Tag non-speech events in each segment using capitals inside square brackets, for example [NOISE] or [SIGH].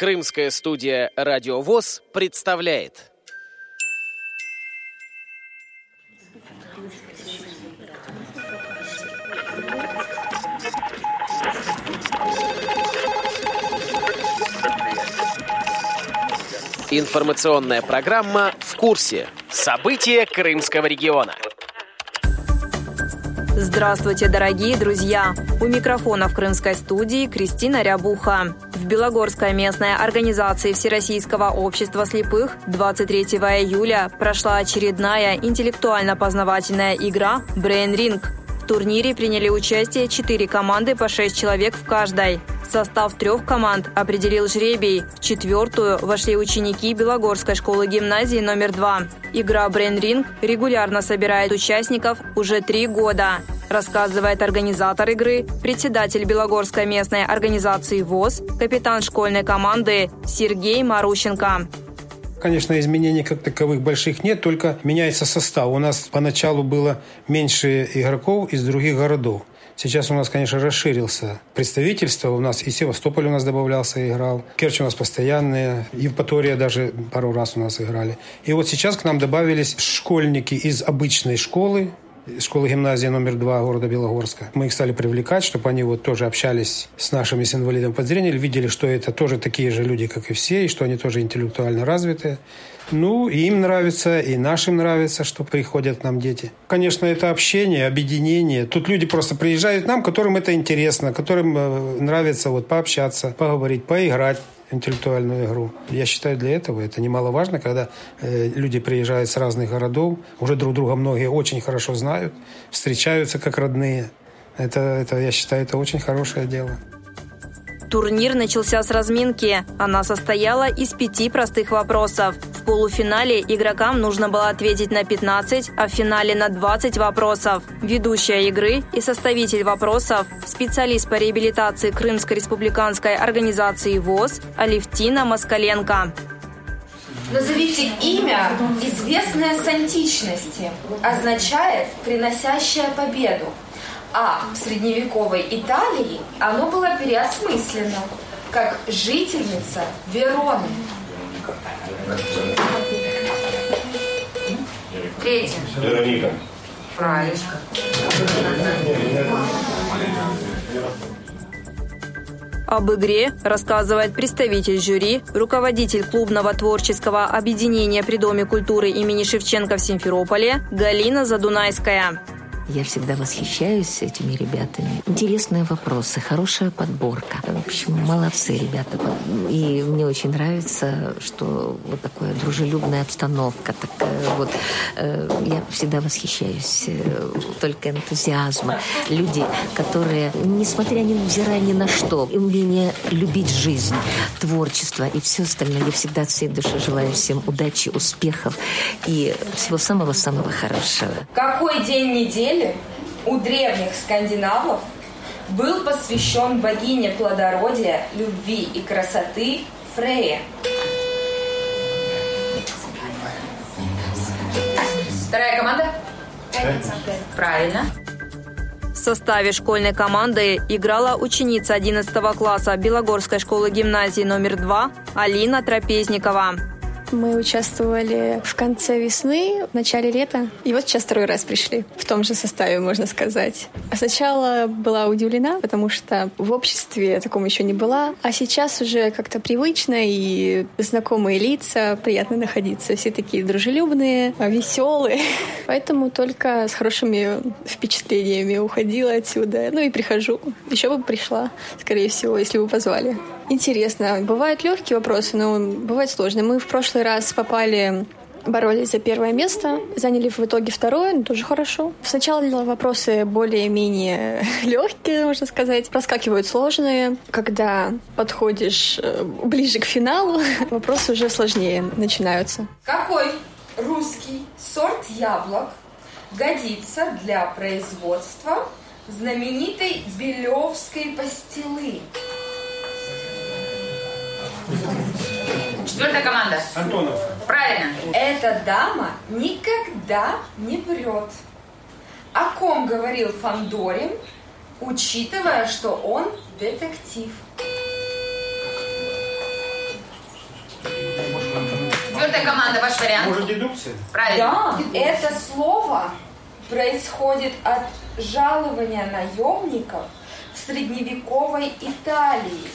Крымская студия «Радио ВОЗ» представляет. Информационная программа «В курсе». События Крымского региона. Здравствуйте, дорогие друзья! У микрофона в крымской студии Кристина Рябуха. В Белогорской местной организации Всероссийского общества слепых 23 июля прошла очередная интеллектуально-познавательная игра «Brain Ring». Турнире приняли участие четыре команды по шесть человек в каждой. Состав трех команд определил жребий. В четвертую вошли ученики Белогорской школы гимназии номер два. Игра «Брейн регулярно собирает участников уже три года рассказывает организатор игры, председатель Белогорской местной организации ВОЗ, капитан школьной команды Сергей Марущенко. Конечно, изменений как таковых больших нет, только меняется состав. У нас поначалу было меньше игроков из других городов. Сейчас у нас, конечно, расширился представительство. У нас и Севастополь у нас добавлялся играл. Керчь у нас постоянные. Евпатория даже пару раз у нас играли. И вот сейчас к нам добавились школьники из обычной школы, школы гимназии номер два города Белогорска. Мы их стали привлекать, чтобы они вот тоже общались с нашими с инвалидом по зрению, видели, что это тоже такие же люди, как и все, и что они тоже интеллектуально развитые. Ну, им нравится, и нашим нравится, что приходят к нам дети. Конечно, это общение, объединение. Тут люди просто приезжают к нам, которым это интересно, которым э, нравится вот пообщаться, поговорить, поиграть интеллектуальную игру. Я считаю, для этого это немаловажно, когда э, люди приезжают с разных городов, уже друг друга многие очень хорошо знают, встречаются как родные. Это, это я считаю, это очень хорошее дело. Турнир начался с разминки. Она состояла из пяти простых вопросов. Полуфинале игрокам нужно было ответить на 15, а в финале на 20 вопросов. Ведущая игры и составитель вопросов – специалист по реабилитации Крымской республиканской организации ВОЗ Алевтина Москаленко. Назовите имя, известное с античности, означает «приносящее победу». А в средневековой Италии оно было переосмыслено как жительница Вероны. Третье. Вероника. Правильно. Об игре рассказывает представитель жюри, руководитель клубного творческого объединения при Доме культуры имени Шевченко в Симферополе Галина Задунайская. Я всегда восхищаюсь этими ребятами. Интересные вопросы, хорошая подборка. В общем, молодцы ребята. И мне очень нравится, что вот такая дружелюбная обстановка. Такая вот, э, я всегда восхищаюсь э, только энтузиазма. Люди, которые, несмотря ни взирая ни на что, умение любить жизнь, творчество и все остальное, я всегда от всей души желаю всем удачи, успехов и всего самого-самого хорошего. Какой день недели недели у древних скандинавов был посвящен богине плодородия, любви и красоты Фрейе. Вторая команда? Пятница. Правильно. В составе школьной команды играла ученица 11 класса Белогорской школы гимназии номер 2 Алина Трапезникова. Мы участвовали в конце весны, в начале лета. И вот сейчас второй раз пришли. В том же составе, можно сказать. А сначала была удивлена, потому что в обществе таком еще не была. А сейчас уже как-то привычно и знакомые лица, приятно находиться. Все такие дружелюбные, веселые. [LAUGHS] Поэтому только с хорошими впечатлениями уходила отсюда. Ну и прихожу. Еще бы пришла, скорее всего, если бы позвали. Интересно. Бывают легкие вопросы, но бывают сложные. Мы в прошлый раз попали боролись за первое место, заняли в итоге второе, но тоже хорошо. Сначала вопросы более-менее [LAUGHS] легкие, можно сказать, проскакивают сложные. Когда подходишь э, ближе к финалу, [LAUGHS] вопросы уже сложнее начинаются. Какой русский сорт яблок годится для производства знаменитой белевской пастилы? Четвертая команда. Антонов. Правильно. Эта дама никогда не врет. О ком говорил Фандорин, учитывая, что он детектив? Первая команда, ваш вариант. Может, дедукция? Правильно. Да, это слово происходит от жалования наемников в средневековой Италии.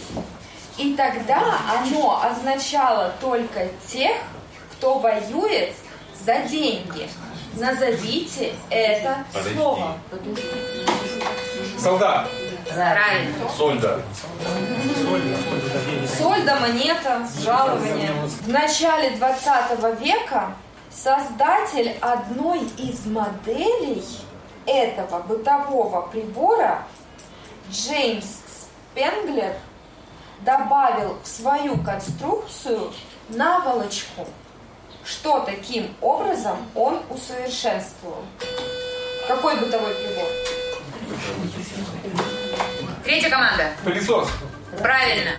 И тогда оно означало только тех, кто воюет за деньги. Назовите это слово. Солдат. Правильно. Сольда. Сольда, монета, жалование. В начале 20 века создатель одной из моделей этого бытового прибора Джеймс Спенглер добавил в свою конструкцию наволочку, что таким образом он усовершенствовал. Какой бытовой прибор? Третья команда. Пылесос. Правильно.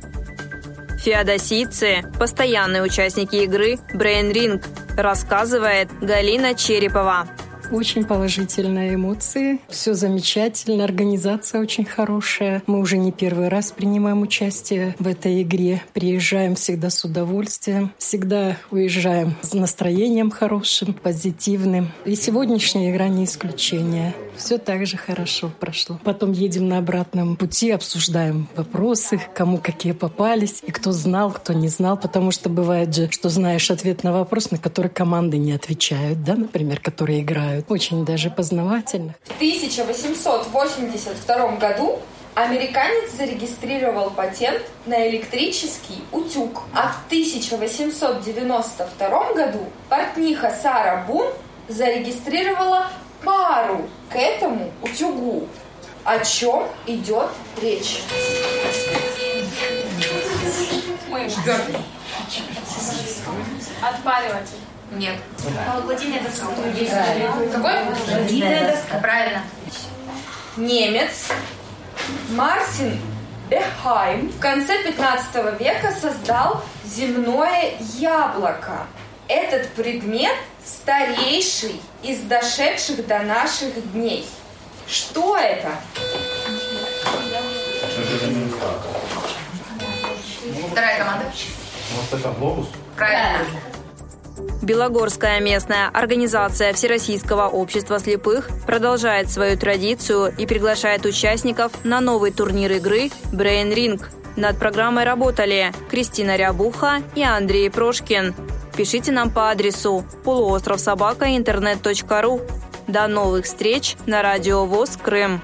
Феодосийцы – постоянные участники игры Brain Ring, рассказывает Галина Черепова. Очень положительные эмоции. Все замечательно. Организация очень хорошая. Мы уже не первый раз принимаем участие в этой игре. Приезжаем всегда с удовольствием. Всегда уезжаем с настроением хорошим, позитивным. И сегодняшняя игра не исключение. Все так же хорошо прошло. Потом едем на обратном пути, обсуждаем вопросы, кому какие попались, и кто знал, кто не знал. Потому что бывает же, что знаешь ответ на вопрос, на который команды не отвечают, да, например, которые играют. Очень даже познавательно. В 1882 году американец зарегистрировал патент на электрический утюг. А в 1892 году портниха Сара Бун зарегистрировала пару к этому утюгу. О чем идет речь? Отпариватель. Нет. Гладильная доска. Какой? Гладильная доска. Правильно. Немец Мартин Бехайм в конце 15 века создал земное яблоко. Этот предмет старейший из дошедших до наших дней. Что это? Вторая команда. Может, это глобус? Правильно. Белогорская местная организация Всероссийского общества слепых продолжает свою традицию и приглашает участников на новый турнир игры Brain Ring. Над программой работали Кристина Рябуха и Андрей Прошкин. Пишите нам по адресу полуостров собака интернет.ру. До новых встреч на радио ВОЗ Крым.